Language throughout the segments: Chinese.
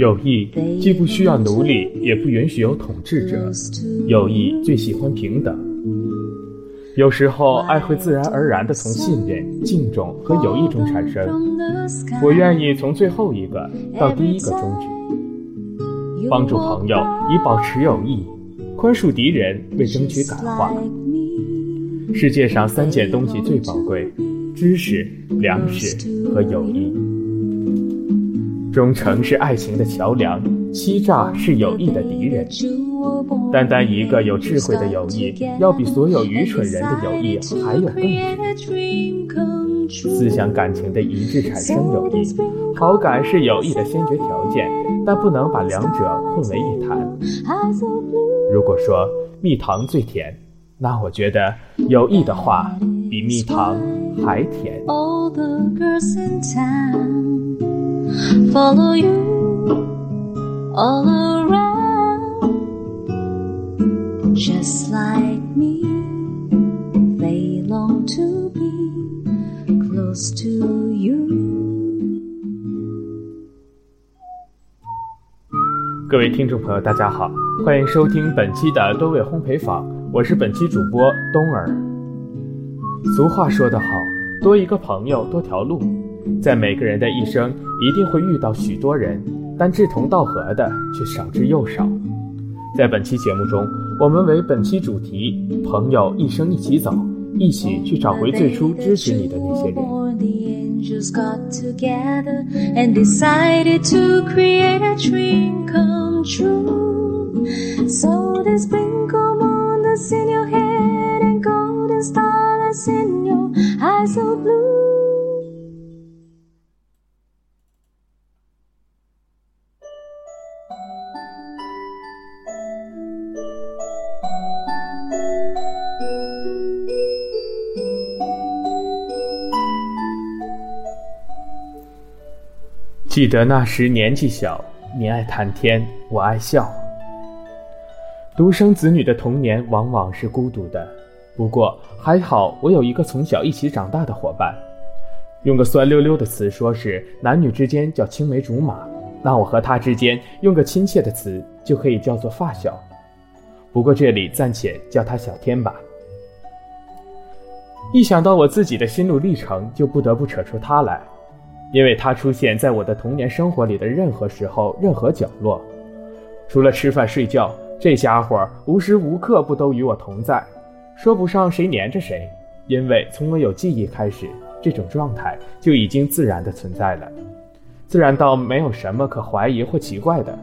友谊既不需要奴隶，也不允许有统治者。友谊最喜欢平等。有时候，爱会自然而然地从信任、敬重和友谊中产生。我愿意从最后一个到第一个终止，帮助朋友以保持友谊，宽恕敌人为争取感化。世界上三件东西最宝贵：知识、粮食和友谊。忠诚是爱情的桥梁，欺诈是友谊的敌人。单单一个有智慧的友谊，要比所有愚蠢人的友谊还有更值。思想感情的一致产生友谊，好感是友谊的先决条件，但不能把两者混为一谈。如果说蜜糖最甜，那我觉得友谊的话比蜜糖还甜。Follow you all around, just like me. They long to be close to you. 各位听众朋友，大家好，欢迎收听本期的多味烘焙坊，我是本期主播冬儿。俗话说得好，多一个朋友多条路。在每个人的一生，一定会遇到许多人，但志同道合的却少之又少。在本期节目中，我们为本期主题“朋友一生一起走”，一起去找回最初支持你的那些人。记得那时年纪小，你爱谈天，我爱笑。独生子女的童年往往是孤独的，不过还好，我有一个从小一起长大的伙伴。用个酸溜溜的词说，是男女之间叫青梅竹马。那我和他之间用个亲切的词，就可以叫做发小。不过这里暂且叫他小天吧。一想到我自己的心路历程，就不得不扯出他来。因为他出现在我的童年生活里的任何时候、任何角落，除了吃饭睡觉，这家伙无时无刻不都与我同在。说不上谁黏着谁，因为从我有记忆开始，这种状态就已经自然的存在了，自然到没有什么可怀疑或奇怪的。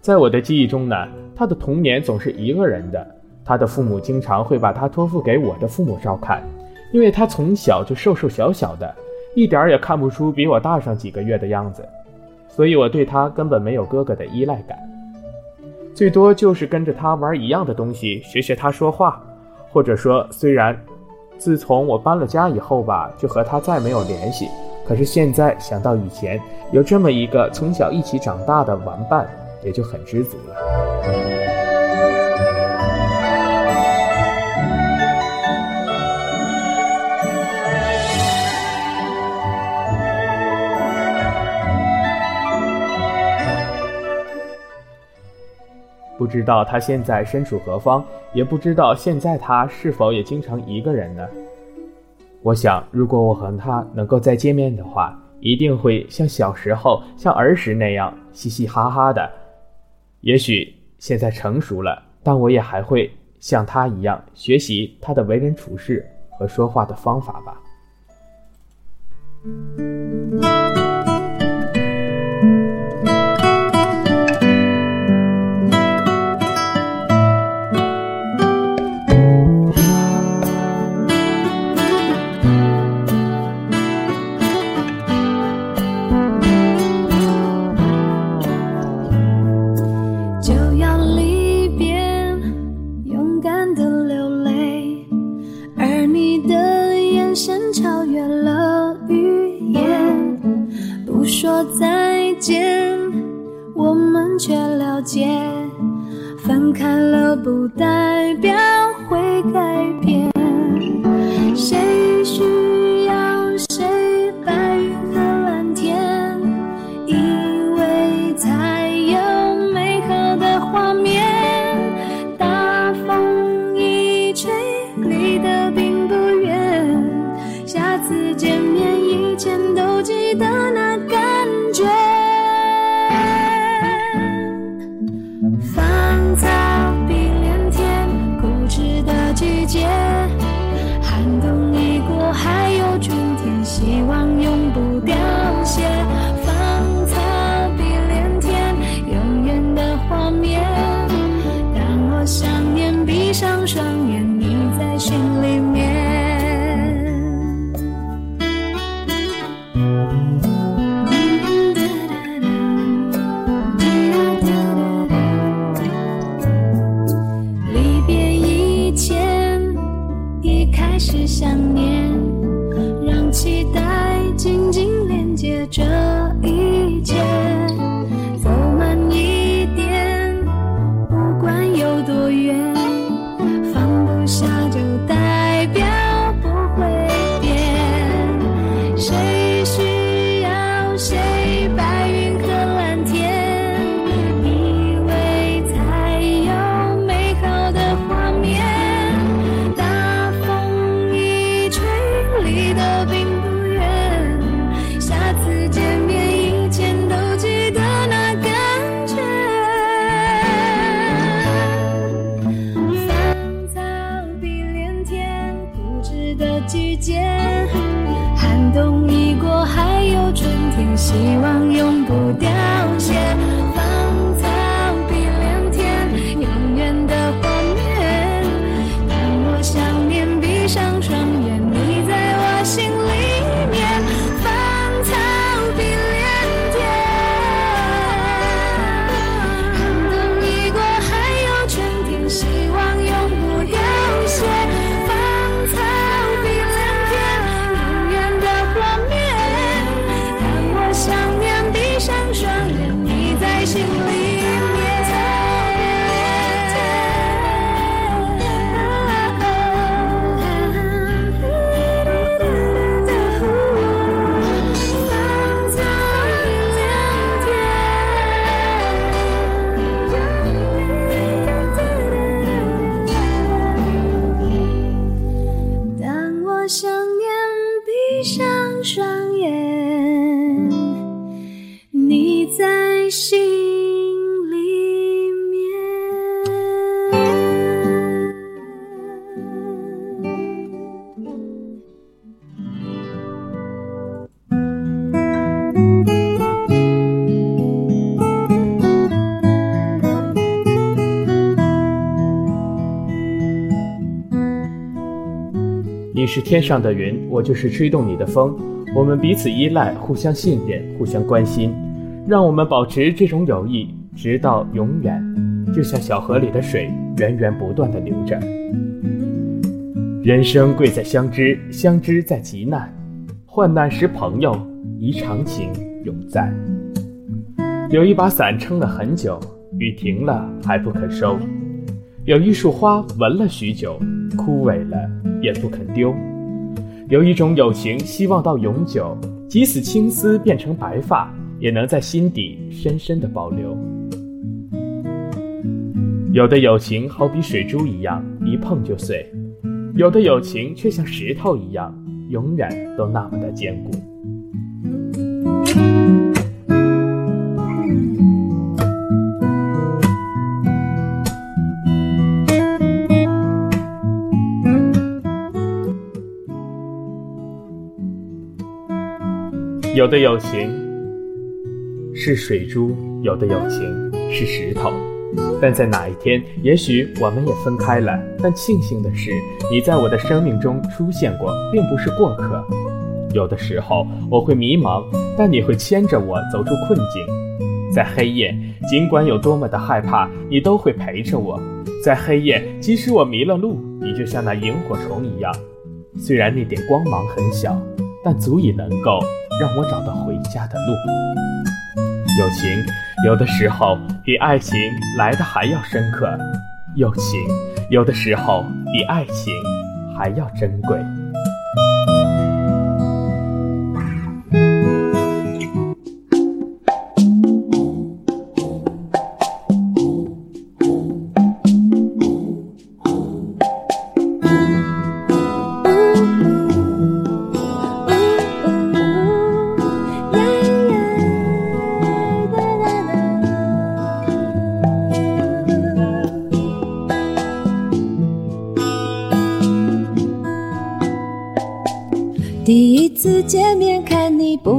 在我的记忆中呢，他的童年总是一个人的，他的父母经常会把他托付给我的父母照看，因为他从小就瘦瘦小小的。一点儿也看不出比我大上几个月的样子，所以我对他根本没有哥哥的依赖感，最多就是跟着他玩一样的东西，学学他说话，或者说，虽然自从我搬了家以后吧，就和他再没有联系，可是现在想到以前有这么一个从小一起长大的玩伴，也就很知足了。不知道他现在身处何方，也不知道现在他是否也经常一个人呢？我想，如果我和他能够再见面的话，一定会像小时候、像儿时那样嘻嘻哈哈的。也许现在成熟了，但我也还会像他一样学习他的为人处事和说话的方法吧。见面以前都记得。你是天上的云，我就是吹动你的风。我们彼此依赖，互相信任，互相关心，让我们保持这种友谊，直到永远。就像小河里的水，源源不断的流着。人生贵在相知，相知在急难，患难时朋友，宜长情永在。有一把伞撑了很久，雨停了还不肯收。有一束花闻了许久，枯萎了也不肯丢。有一种友情，希望到永久，即使青丝变成白发，也能在心底深深的保留。有的友情好比水珠一样，一碰就碎；有的友情却像石头一样，永远都那么的坚固。有的友情是水珠，有的友情是石头。但在哪一天，也许我们也分开了。但庆幸的是，你在我的生命中出现过，并不是过客。有的时候我会迷茫，但你会牵着我走出困境。在黑夜，尽管有多么的害怕，你都会陪着我。在黑夜，即使我迷了路，你就像那萤火虫一样。虽然那点光芒很小，但足以能够让我找到回家的路。友情有的时候比爱情来的还要深刻，友情有的时候比爱情还要珍贵。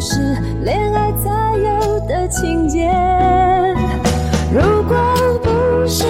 是恋爱才有的情节。如果不是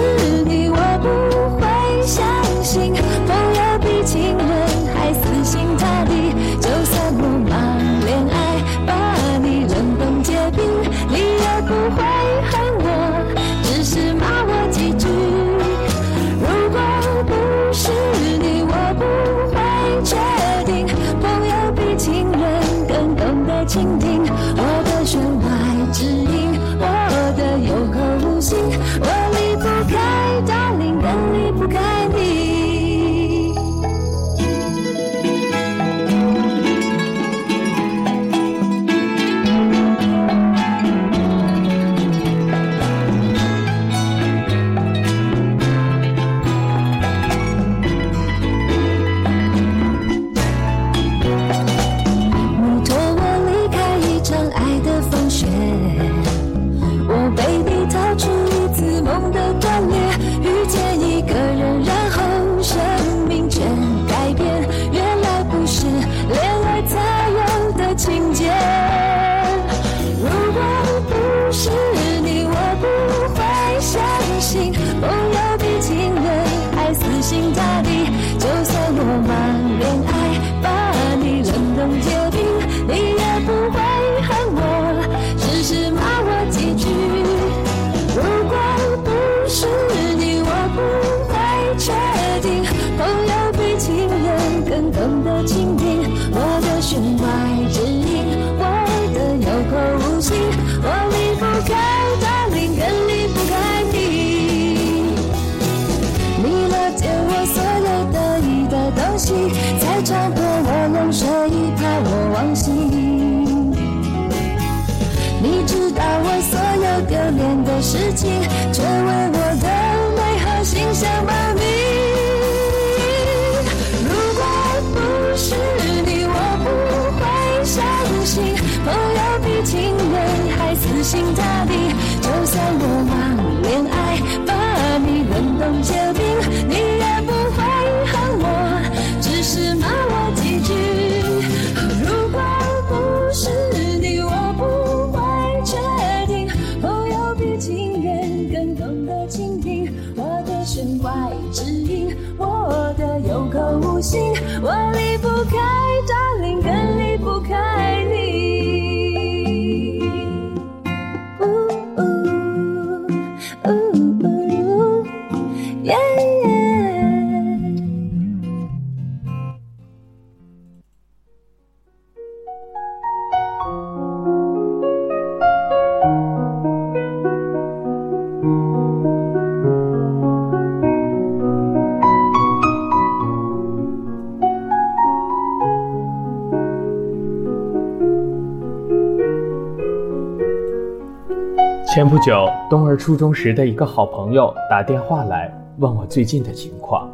不久，东儿初中时的一个好朋友打电话来问我最近的情况。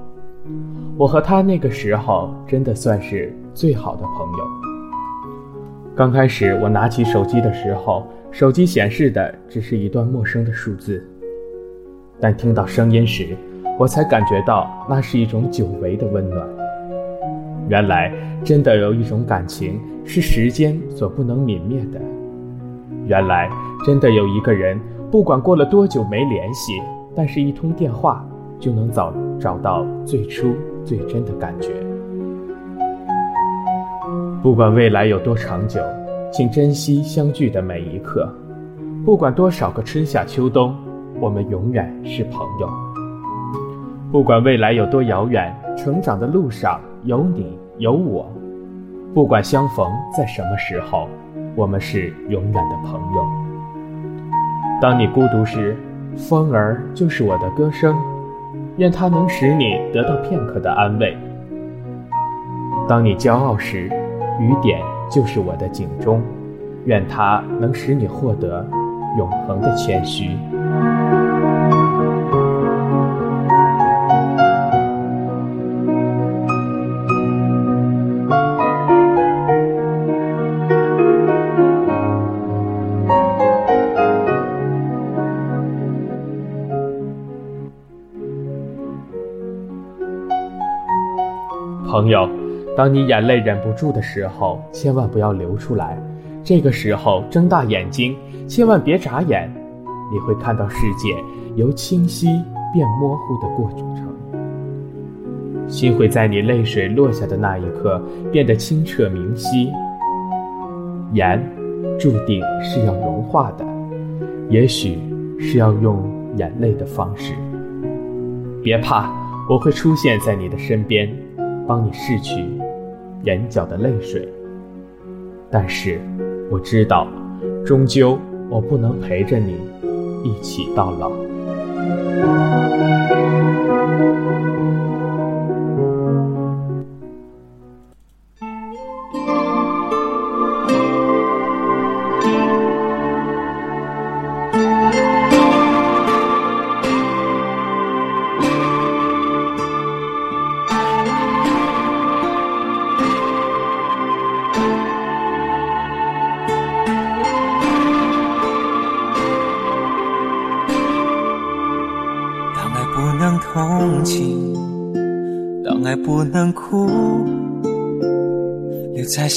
我和他那个时候真的算是最好的朋友。刚开始我拿起手机的时候，手机显示的只是一段陌生的数字，但听到声音时，我才感觉到那是一种久违的温暖。原来，真的有一种感情是时间所不能泯灭的。原来，真的有一个人不管过了多久没联系，但是一通电话就能找找到最初最真的感觉。不管未来有多长久，请珍惜相聚的每一刻。不管多少个春夏秋冬，我们永远是朋友。不管未来有多遥远，成长的路上有你有我。不管相逢在什么时候，我们是永远的朋友。当你孤独时，风儿就是我的歌声，愿它能使你得到片刻的安慰；当你骄傲时，雨点就是我的警钟，愿它能使你获得永恒的谦虚。朋友，当你眼泪忍不住的时候，千万不要流出来。这个时候睁大眼睛，千万别眨眼，你会看到世界由清晰变模糊的过程。心会在你泪水落下的那一刻变得清澈明晰。盐，注定是要融化的，也许是要用眼泪的方式。别怕，我会出现在你的身边。帮你拭去眼角的泪水，但是我知道，终究我不能陪着你一起到老。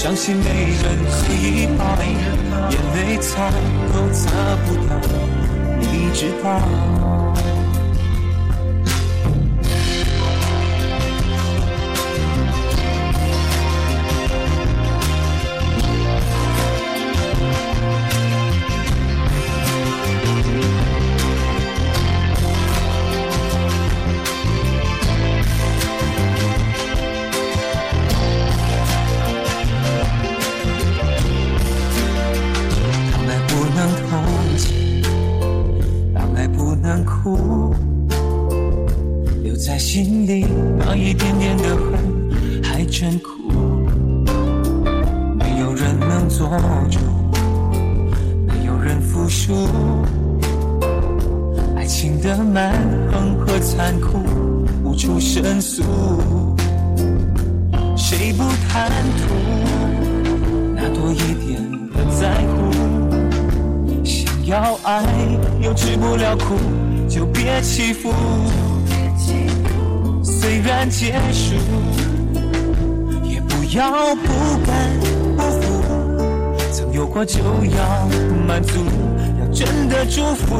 相信没人可以抱，眼泪擦都擦不掉，你知道。无助，没有人服输。爱情的蛮横和残酷无处申诉。谁不贪图那多一点的在乎？想要爱又吃不了苦，就别欺负。虽然结束，也不要不甘。有过就要满足，要真的祝福，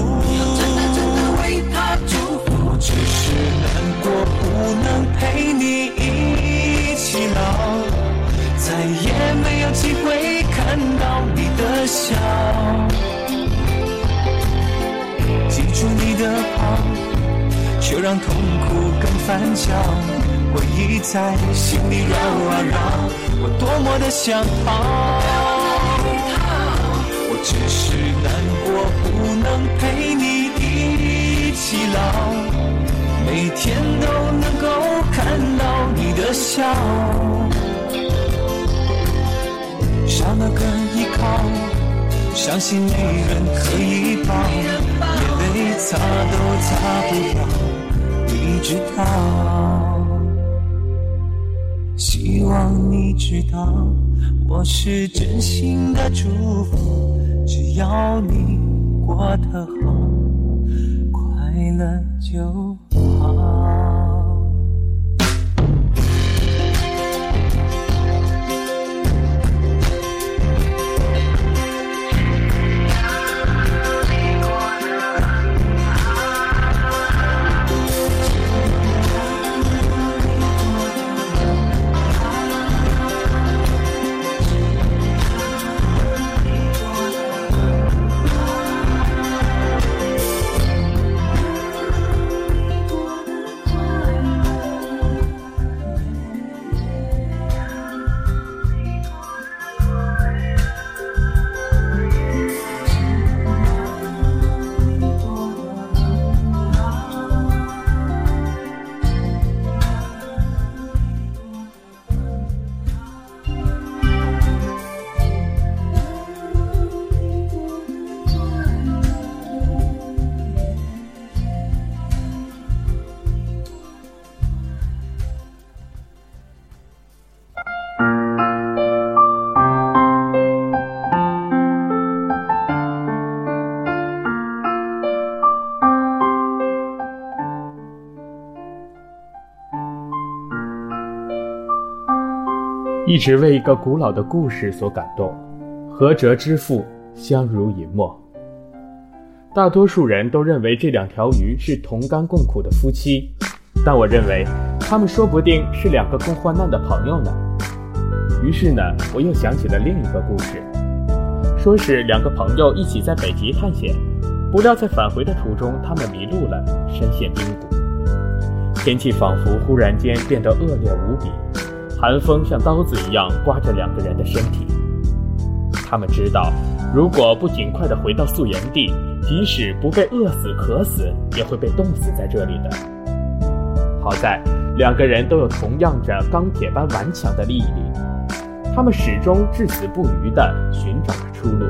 为他祝福。我只是难过，不能陪你一起老，再也没有机会看到你的笑。记住你的好，却让痛苦更翻搅。回忆在心里绕啊绕，我多么的想逃。只是难过，不能陪你一起老，每天都能够看到你的笑，少了个依靠，伤心没人可以抱，眼泪擦都擦不掉，你知道。希望你知道，我是真心的祝福。只要你过得好，快乐就好。一直为一个古老的故事所感动，合辙之父相濡以沫。大多数人都认为这两条鱼是同甘共苦的夫妻，但我认为他们说不定是两个共患难的朋友呢。于是呢，我又想起了另一个故事，说是两个朋友一起在北极探险，不料在返回的途中，他们迷路了，身陷冰谷。天气仿佛忽然间变得恶劣无比。寒风像刀子一样刮着两个人的身体。他们知道，如果不尽快的回到宿营地，即使不被饿死、渴死，也会被冻死在这里的。好在两个人都有同样着钢铁般顽强的毅力，他们始终至死不渝地寻找着出路。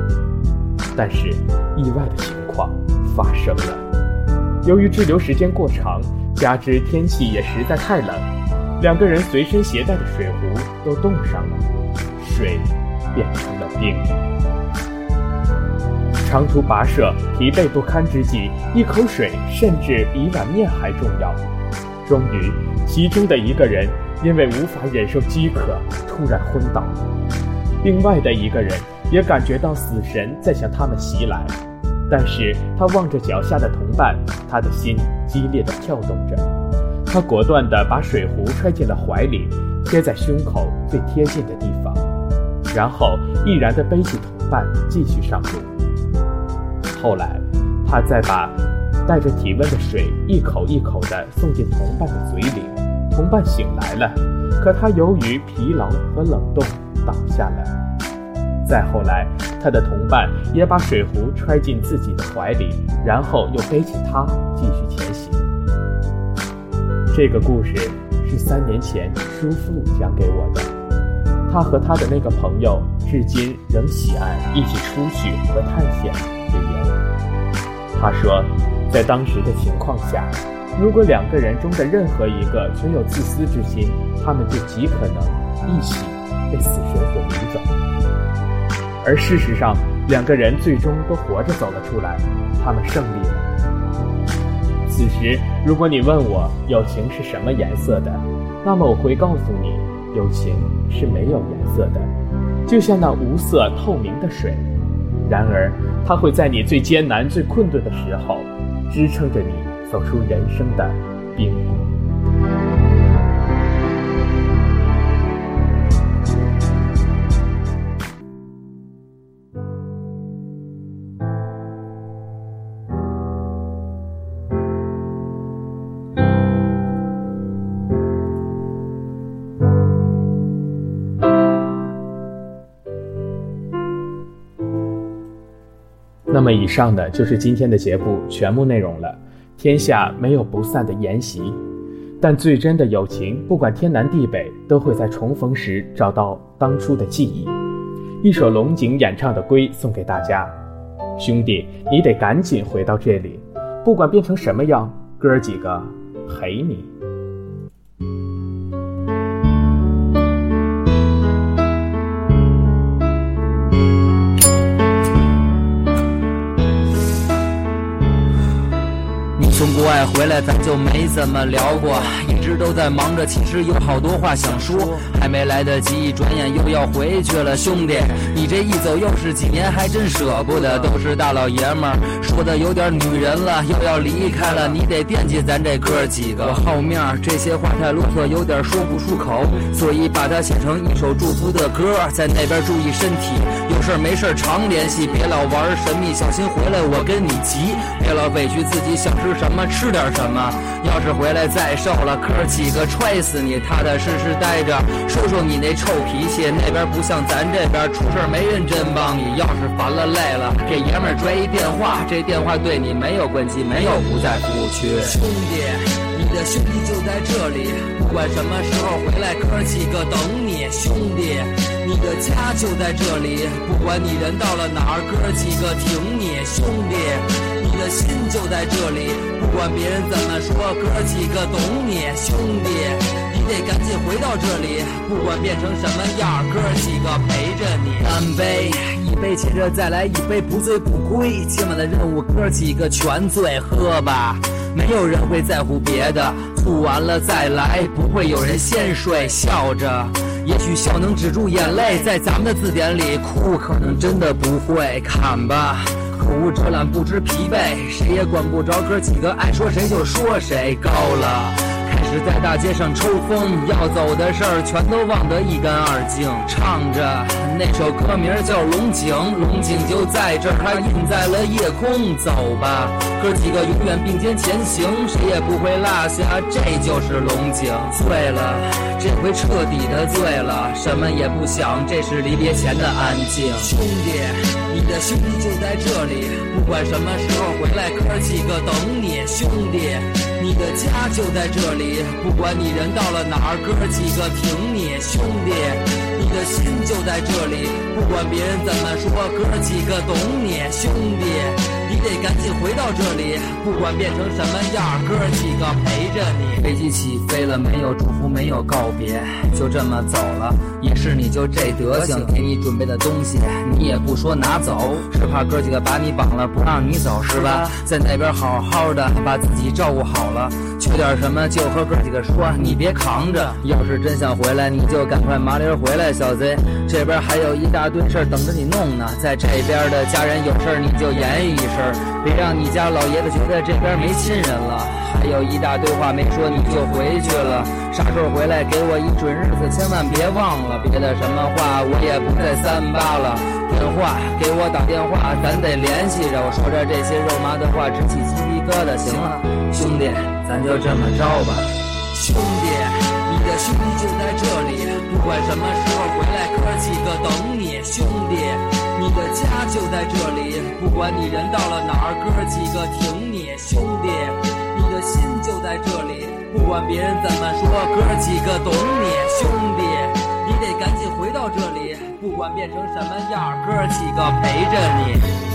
但是，意外的情况发生了。由于滞留时间过长，加之天气也实在太冷。两个人随身携带的水壶都冻上了，水变成了冰。长途跋涉、疲惫不堪之际，一口水甚至比碗面还重要。终于，其中的一个人因为无法忍受饥渴，突然昏倒；另外的一个人也感觉到死神在向他们袭来，但是他望着脚下的同伴，他的心激烈地跳动着。他果断地把水壶揣进了怀里，贴在胸口最贴近的地方，然后毅然地背起同伴继续上路。后来，他再把带着体温的水一口一口地送进同伴的嘴里。同伴醒来了，可他由于疲劳和冷冻倒下了。再后来，他的同伴也把水壶揣进自己的怀里，然后又背起他继续前行。这个故事是三年前叔父讲给我的。他和他的那个朋友至今仍喜爱一起出去和探险旅游。他说，在当时的情况下，如果两个人中的任何一个存有自私之心，他们就极可能一起被死神所掳走。而事实上，两个人最终都活着走了出来，他们胜利了。此时，如果你问我友情是什么颜色的，那么我会告诉你，友情是没有颜色的，就像那无色透明的水。然而，它会在你最艰难、最困顿的时候，支撑着你走出人生的冰么以上的就是今天的节目全部内容了。天下没有不散的筵席，但最真的友情，不管天南地北，都会在重逢时找到当初的记忆。一首龙井演唱的《归》送给大家，兄弟，你得赶紧回到这里，不管变成什么样，哥几个陪你。外回来，咱就没怎么聊过，一直都在忙着，其实有好多话想说，还没来得及，转眼又要回去了。兄弟，你这一走又是几年，还真舍不得。都是大老爷们儿，说的有点女人了，又要离开了，你得惦记咱这哥几个。我好面儿，这些话太啰嗦，有点说不出口，所以把它写成一首祝福的歌。在那边注意身体，有事没事常联系，别老玩神秘，小心回来我跟你急。别老委屈自己，想吃什么。吃吃点什么？要是回来再瘦了，哥几个踹死你！踏踏实实待着，说说你那臭脾气。那边不像咱这边，出事没人真帮你。要是烦了累了，给爷们儿拽一电话，这电话对你没有关机，没有不在服务区。兄弟，你的兄弟就在这里，不管什么时候回来，哥几个等你。兄弟，你的家就在这里，不管你人到了哪儿，哥几个挺你。兄弟。你的心就在这里，不管别人怎么说，哥几个懂你，兄弟，你得赶紧回到这里，不管变成什么样，哥几个陪着你。干杯，一杯接着再来一杯，不醉不归。今晚的任务，哥几个全醉，喝吧，没有人会在乎别的，吐完了再来，不会有人先睡。笑着，也许笑能止住眼泪，在咱们的字典里，哭可能真的不会。看吧。无遮拦，不知疲惫，谁也管不着哥几个，爱说谁就说谁。高了，开始在大街上抽风，要走的事儿全都忘得一干二净。唱着那首歌名叫《龙井》，龙井就在这儿，它印在了夜空。走吧，哥几个永远并肩前行，谁也不会落下，这就是龙井。醉了，这回彻底的醉了，什么也不想，这是离别前的安静。兄弟。你的兄弟就在这里，不管什么时候回来，哥几个等你。兄弟，你的家就在这里，不管你人到了哪儿，哥几个挺你。兄弟，的心就在这里，不管别人怎么说，哥几个懂你。兄弟。你得赶紧回到这里，不管变成什么样，哥几个陪着你。飞机起飞了，没有祝福，没有告别，就这么走了。也是你就这德行，给你准备的东西，你也不说拿走，是怕哥几个把你绑了，不让你走是吧？在那边好好的，把自己照顾好了，缺点什么就和哥几个说，你别扛着。要是真想回来，你就赶快麻溜回来，小贼。这边还有一大堆事儿等着你弄呢，在这边的家人有事儿你就言语一声。别让你家老爷子觉得这边没亲人了，还有一大堆话没说你就回去了。啥时候回来给我一准日子，千万别忘了。别的什么话我也不再三八了。电话给我打电话，咱得联系着。我说着这些肉麻的话，直起鸡皮疙瘩。行了，兄弟，咱就这么着吧。兄弟，你的兄弟就在这里，不管什么时候回来，哥几个等你。兄弟。你的家就在这里，不管你人到了哪儿，哥几个挺你，兄弟。你的心就在这里，不管别人怎么说，哥几个懂你，兄弟。你得赶紧回到这里，不管变成什么样，哥几个陪着你。